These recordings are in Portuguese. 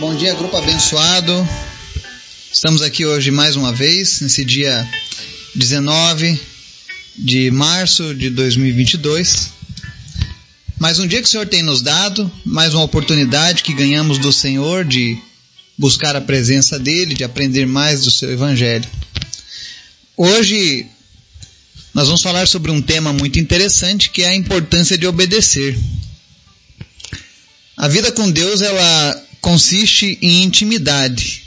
Bom dia, grupo abençoado. Estamos aqui hoje mais uma vez, nesse dia 19 de março de 2022. Mais um dia que o Senhor tem nos dado, mais uma oportunidade que ganhamos do Senhor de buscar a presença dele, de aprender mais do seu evangelho. Hoje nós vamos falar sobre um tema muito interessante que é a importância de obedecer. A vida com Deus ela consiste em intimidade.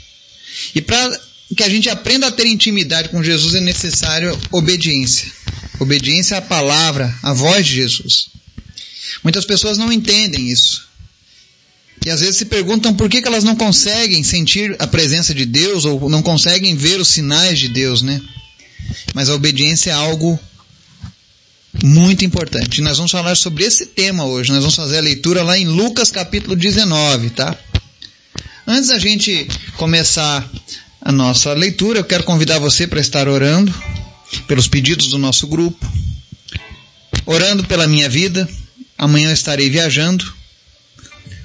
E para que a gente aprenda a ter intimidade com Jesus é necessário obediência. Obediência à palavra, à voz de Jesus. Muitas pessoas não entendem isso. E às vezes se perguntam por que, que elas não conseguem sentir a presença de Deus ou não conseguem ver os sinais de Deus, né? Mas a obediência é algo muito importante. Nós vamos falar sobre esse tema hoje. Nós vamos fazer a leitura lá em Lucas capítulo 19, tá? Antes da gente começar a nossa leitura, eu quero convidar você para estar orando pelos pedidos do nosso grupo, orando pela minha vida. Amanhã eu estarei viajando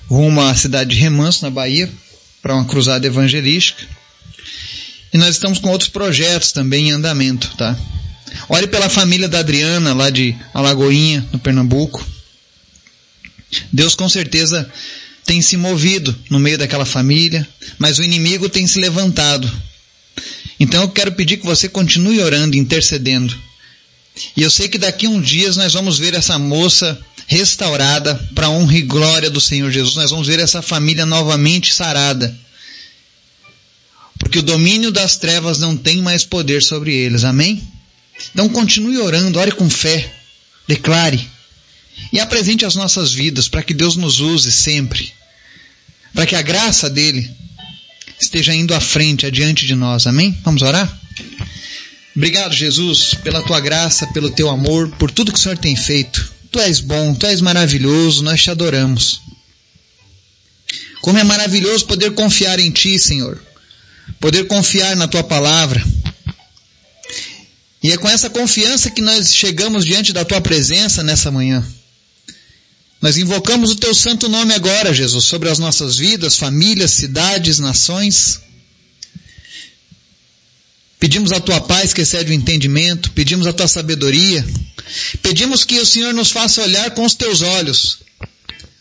rumo à cidade de Remanso, na Bahia, para uma cruzada evangelística. E nós estamos com outros projetos também em andamento, tá? Ore pela família da Adriana, lá de Alagoinha, no Pernambuco. Deus com certeza tem se movido no meio daquela família, mas o inimigo tem se levantado. Então eu quero pedir que você continue orando, intercedendo. E eu sei que daqui a uns dias nós vamos ver essa moça restaurada para a honra e glória do Senhor Jesus. Nós vamos ver essa família novamente sarada. Porque o domínio das trevas não tem mais poder sobre eles. Amém? Então continue orando, ore com fé, declare e apresente as nossas vidas para que Deus nos use sempre para que a graça dele esteja indo à frente, adiante de nós. Amém? Vamos orar? Obrigado, Jesus, pela tua graça, pelo teu amor, por tudo que o Senhor tem feito. Tu és bom, tu és maravilhoso, nós te adoramos. Como é maravilhoso poder confiar em ti, Senhor. Poder confiar na tua palavra. E é com essa confiança que nós chegamos diante da tua presença nessa manhã. Nós invocamos o teu santo nome agora, Jesus, sobre as nossas vidas, famílias, cidades, nações. Pedimos a tua paz que excede o entendimento, pedimos a tua sabedoria, pedimos que o Senhor nos faça olhar com os teus olhos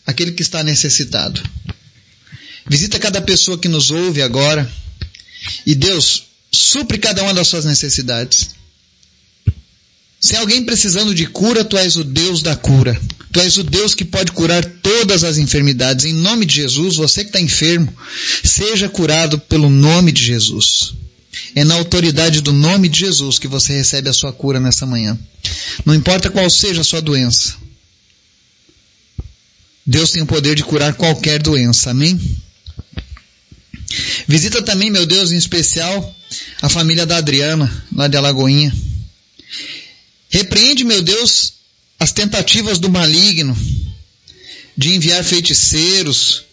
aquele que está necessitado. Visita cada pessoa que nos ouve agora e Deus, supre cada uma das suas necessidades. Se alguém precisando de cura, tu és o Deus da cura. Tu és o Deus que pode curar todas as enfermidades. Em nome de Jesus, você que está enfermo, seja curado pelo nome de Jesus. É na autoridade do nome de Jesus que você recebe a sua cura nessa manhã. Não importa qual seja a sua doença. Deus tem o poder de curar qualquer doença. Amém? Visita também, meu Deus, em especial, a família da Adriana, lá de Alagoinha. Repreende, meu Deus, as tentativas do maligno de enviar feiticeiros,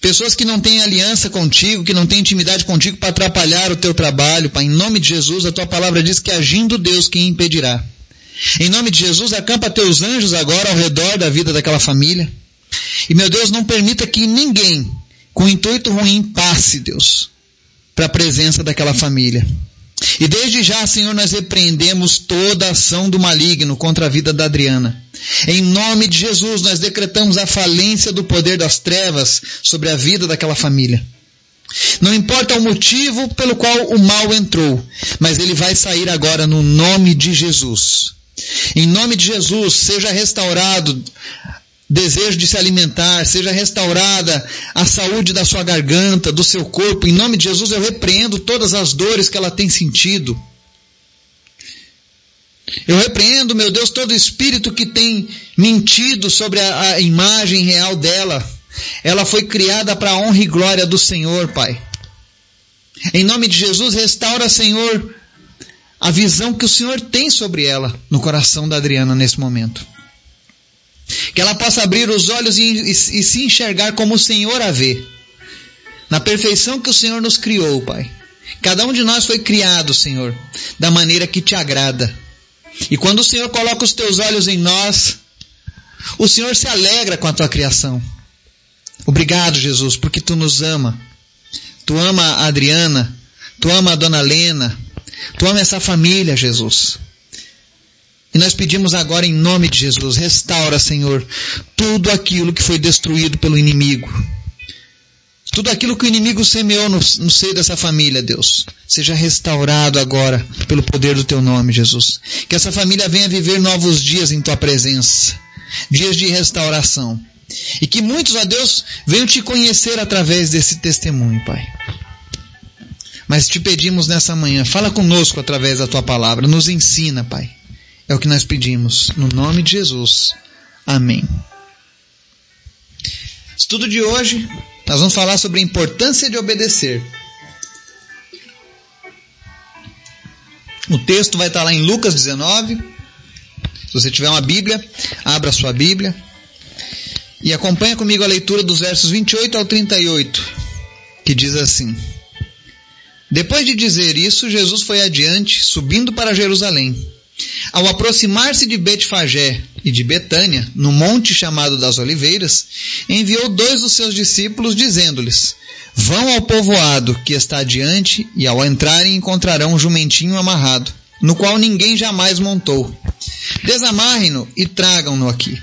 pessoas que não têm aliança contigo, que não têm intimidade contigo para atrapalhar o teu trabalho, Pai. Em nome de Jesus, a tua palavra diz que agindo Deus, quem impedirá? Em nome de Jesus, acampa teus anjos agora ao redor da vida daquela família. E, meu Deus, não permita que ninguém com intuito ruim passe, Deus, para a presença daquela família. E desde já, Senhor, nós repreendemos toda ação do maligno contra a vida da Adriana. Em nome de Jesus, nós decretamos a falência do poder das trevas sobre a vida daquela família. Não importa o motivo pelo qual o mal entrou, mas ele vai sair agora no nome de Jesus. Em nome de Jesus, seja restaurado desejo de se alimentar, seja restaurada a saúde da sua garganta, do seu corpo. Em nome de Jesus, eu repreendo todas as dores que ela tem sentido. Eu repreendo, meu Deus, todo espírito que tem mentido sobre a, a imagem real dela. Ela foi criada para a honra e glória do Senhor, Pai. Em nome de Jesus, restaura, Senhor, a visão que o Senhor tem sobre ela no coração da Adriana nesse momento. Que ela possa abrir os olhos e, e, e, se enxergar como o Senhor a vê. Na perfeição que o Senhor nos criou, Pai. Cada um de nós foi criado, Senhor, da maneira que te agrada. E quando o Senhor coloca os teus olhos em nós, o Senhor se alegra com a tua criação. Obrigado, Jesus, porque tu nos ama. Tu ama a Adriana, tu ama a dona Lena, tu ama essa família, Jesus. E nós pedimos agora em nome de Jesus, restaura, Senhor, tudo aquilo que foi destruído pelo inimigo. Tudo aquilo que o inimigo semeou no, no seio dessa família, Deus, seja restaurado agora pelo poder do teu nome, Jesus. Que essa família venha viver novos dias em tua presença, dias de restauração. E que muitos, ó Deus, venham te conhecer através desse testemunho, Pai. Mas te pedimos nessa manhã, fala conosco através da tua palavra, nos ensina, Pai. É o que nós pedimos, no nome de Jesus. Amém. Estudo de hoje, nós vamos falar sobre a importância de obedecer. O texto vai estar lá em Lucas 19. Se você tiver uma Bíblia, abra sua Bíblia e acompanha comigo a leitura dos versos 28 ao 38, que diz assim: Depois de dizer isso, Jesus foi adiante, subindo para Jerusalém. Ao aproximar-se de Betfagé e de Betânia, no monte chamado das Oliveiras, enviou dois dos seus discípulos, dizendo-lhes: Vão ao povoado que está adiante, e ao entrarem encontrarão um jumentinho amarrado, no qual ninguém jamais montou. Desamarrem-no e tragam-no aqui.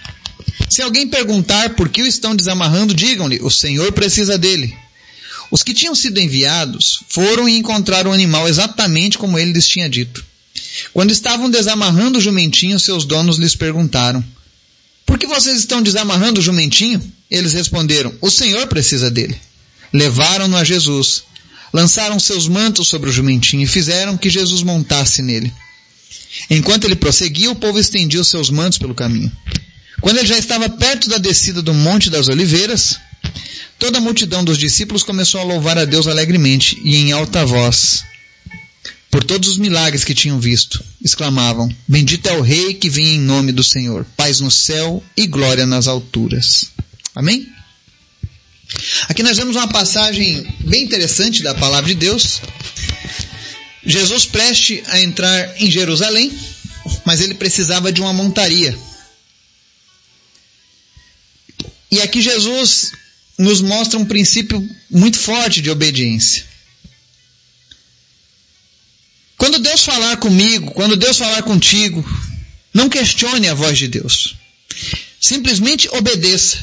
Se alguém perguntar por que o estão desamarrando, digam-lhe: O Senhor precisa dele. Os que tinham sido enviados foram e encontraram o animal exatamente como ele lhes tinha dito. Quando estavam desamarrando o jumentinho, seus donos lhes perguntaram: Por que vocês estão desamarrando o jumentinho? Eles responderam: O Senhor precisa dele. Levaram-no a Jesus, lançaram seus mantos sobre o jumentinho e fizeram que Jesus montasse nele. Enquanto ele prosseguia, o povo estendia os seus mantos pelo caminho. Quando ele já estava perto da descida do Monte das Oliveiras, toda a multidão dos discípulos começou a louvar a Deus alegremente e em alta voz por todos os milagres que tinham visto. Exclamavam: Bendito é o Rei que vem em nome do Senhor, paz no céu e glória nas alturas. Amém? Aqui nós vemos uma passagem bem interessante da palavra de Deus. Jesus preste a entrar em Jerusalém, mas ele precisava de uma montaria. E aqui Jesus nos mostra um princípio muito forte de obediência. Quando Deus falar comigo, quando Deus falar contigo, não questione a voz de Deus. Simplesmente obedeça.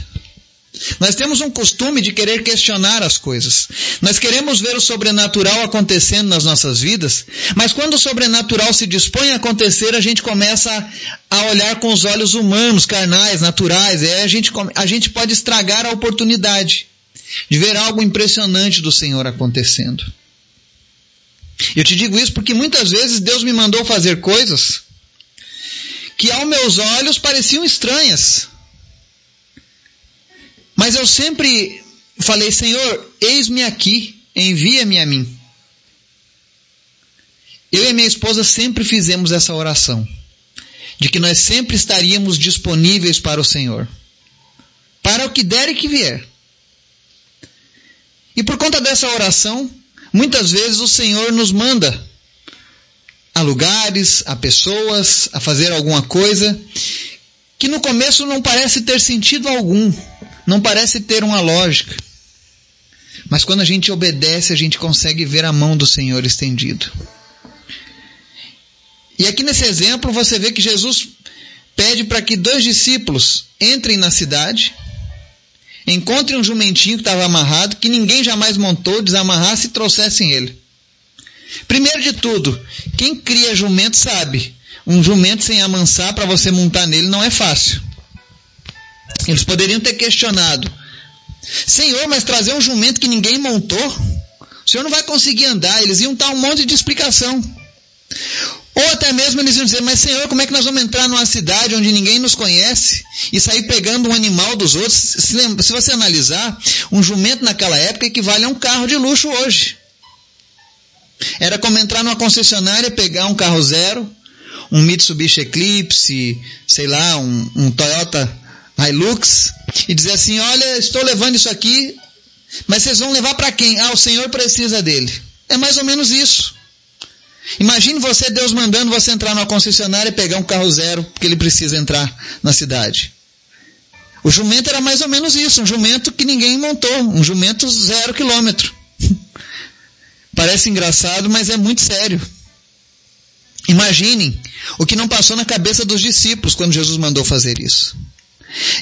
Nós temos um costume de querer questionar as coisas. Nós queremos ver o sobrenatural acontecendo nas nossas vidas, mas quando o sobrenatural se dispõe a acontecer, a gente começa a olhar com os olhos humanos, carnais, naturais. É, a, gente, a gente pode estragar a oportunidade de ver algo impressionante do Senhor acontecendo. Eu te digo isso porque muitas vezes Deus me mandou fazer coisas que aos meus olhos pareciam estranhas. Mas eu sempre falei, Senhor, eis-me aqui, envia-me a mim. Eu e minha esposa sempre fizemos essa oração, de que nós sempre estaríamos disponíveis para o Senhor, para o que der e que vier. E por conta dessa oração, Muitas vezes o Senhor nos manda a lugares, a pessoas, a fazer alguma coisa que no começo não parece ter sentido algum, não parece ter uma lógica. Mas quando a gente obedece, a gente consegue ver a mão do Senhor estendido. E aqui nesse exemplo você vê que Jesus pede para que dois discípulos entrem na cidade Encontre um jumentinho que estava amarrado, que ninguém jamais montou, desamarrasse e trouxessem ele. Primeiro de tudo, quem cria jumento sabe, um jumento sem amansar para você montar nele não é fácil. Eles poderiam ter questionado: Senhor, mas trazer um jumento que ninguém montou? O senhor não vai conseguir andar. Eles iam dar um monte de explicação. Ou até mesmo eles iam dizer, mas Senhor, como é que nós vamos entrar numa cidade onde ninguém nos conhece e sair pegando um animal dos outros? Se, se você analisar, um jumento naquela época equivale a um carro de luxo hoje. Era como entrar numa concessionária, pegar um carro zero, um Mitsubishi Eclipse, sei lá, um, um Toyota Hilux, e dizer assim, olha, estou levando isso aqui, mas vocês vão levar para quem? Ah, o Senhor precisa dele. É mais ou menos isso. Imagine você, Deus mandando você entrar numa concessionária e pegar um carro zero, porque ele precisa entrar na cidade. O jumento era mais ou menos isso, um jumento que ninguém montou, um jumento zero quilômetro. Parece engraçado, mas é muito sério. Imaginem o que não passou na cabeça dos discípulos quando Jesus mandou fazer isso.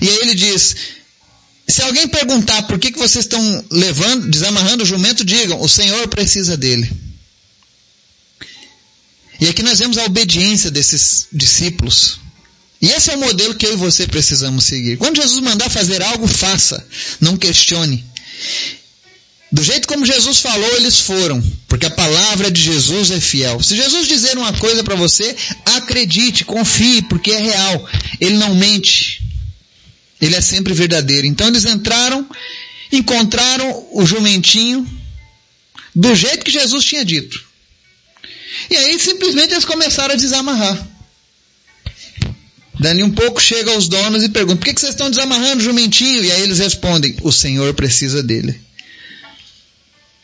E aí ele diz: se alguém perguntar por que, que vocês estão levando, desamarrando o jumento, digam: o Senhor precisa dele. E aqui nós vemos a obediência desses discípulos. E esse é o modelo que eu e você precisamos seguir. Quando Jesus mandar fazer algo, faça. Não questione. Do jeito como Jesus falou, eles foram, porque a palavra de Jesus é fiel. Se Jesus dizer uma coisa para você, acredite, confie, porque é real. Ele não mente. Ele é sempre verdadeiro. Então eles entraram, encontraram o jumentinho do jeito que Jesus tinha dito. E aí simplesmente eles começaram a desamarrar. Dali um pouco chega aos donos e pergunta: por que, que vocês estão desamarrando o jumentinho? E aí eles respondem: o Senhor precisa dele.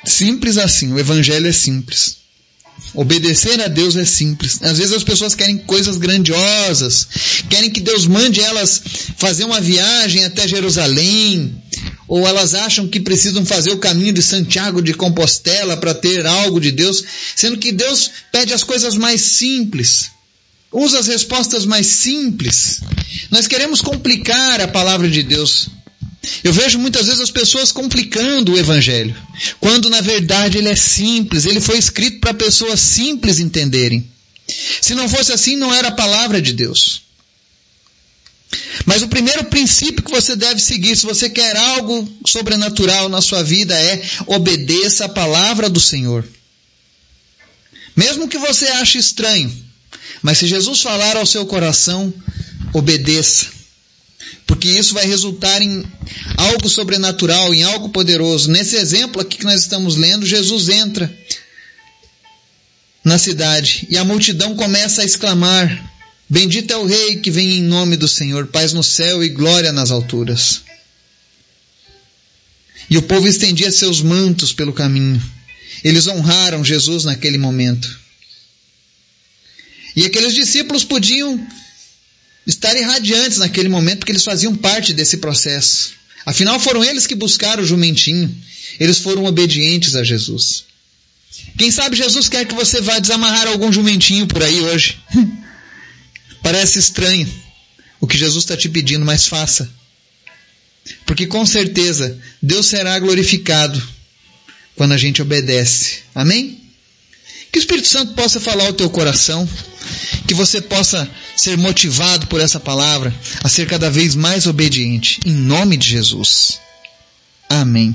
Simples assim, o evangelho é simples. Obedecer a Deus é simples. Às vezes as pessoas querem coisas grandiosas, querem que Deus mande elas fazer uma viagem até Jerusalém, ou elas acham que precisam fazer o caminho de Santiago de Compostela para ter algo de Deus, sendo que Deus pede as coisas mais simples. Usa as respostas mais simples. Nós queremos complicar a palavra de Deus. Eu vejo muitas vezes as pessoas complicando o evangelho, quando na verdade ele é simples, ele foi escrito para pessoas simples entenderem. Se não fosse assim, não era a palavra de Deus. Mas o primeiro princípio que você deve seguir, se você quer algo sobrenatural na sua vida, é obedeça a palavra do Senhor. Mesmo que você ache estranho, mas se Jesus falar ao seu coração, obedeça porque isso vai resultar em algo sobrenatural, em algo poderoso. Nesse exemplo aqui que nós estamos lendo, Jesus entra na cidade e a multidão começa a exclamar: Bendito é o Rei que vem em nome do Senhor, paz no céu e glória nas alturas. E o povo estendia seus mantos pelo caminho. Eles honraram Jesus naquele momento. E aqueles discípulos podiam estar irradiantes naquele momento, porque eles faziam parte desse processo. Afinal, foram eles que buscaram o jumentinho. Eles foram obedientes a Jesus. Quem sabe Jesus quer que você vá desamarrar algum jumentinho por aí hoje. Parece estranho o que Jesus está te pedindo, mas faça. Porque com certeza Deus será glorificado quando a gente obedece. Amém? Que o Espírito Santo possa falar ao teu coração, que você possa ser motivado por essa palavra a ser cada vez mais obediente, em nome de Jesus. Amém.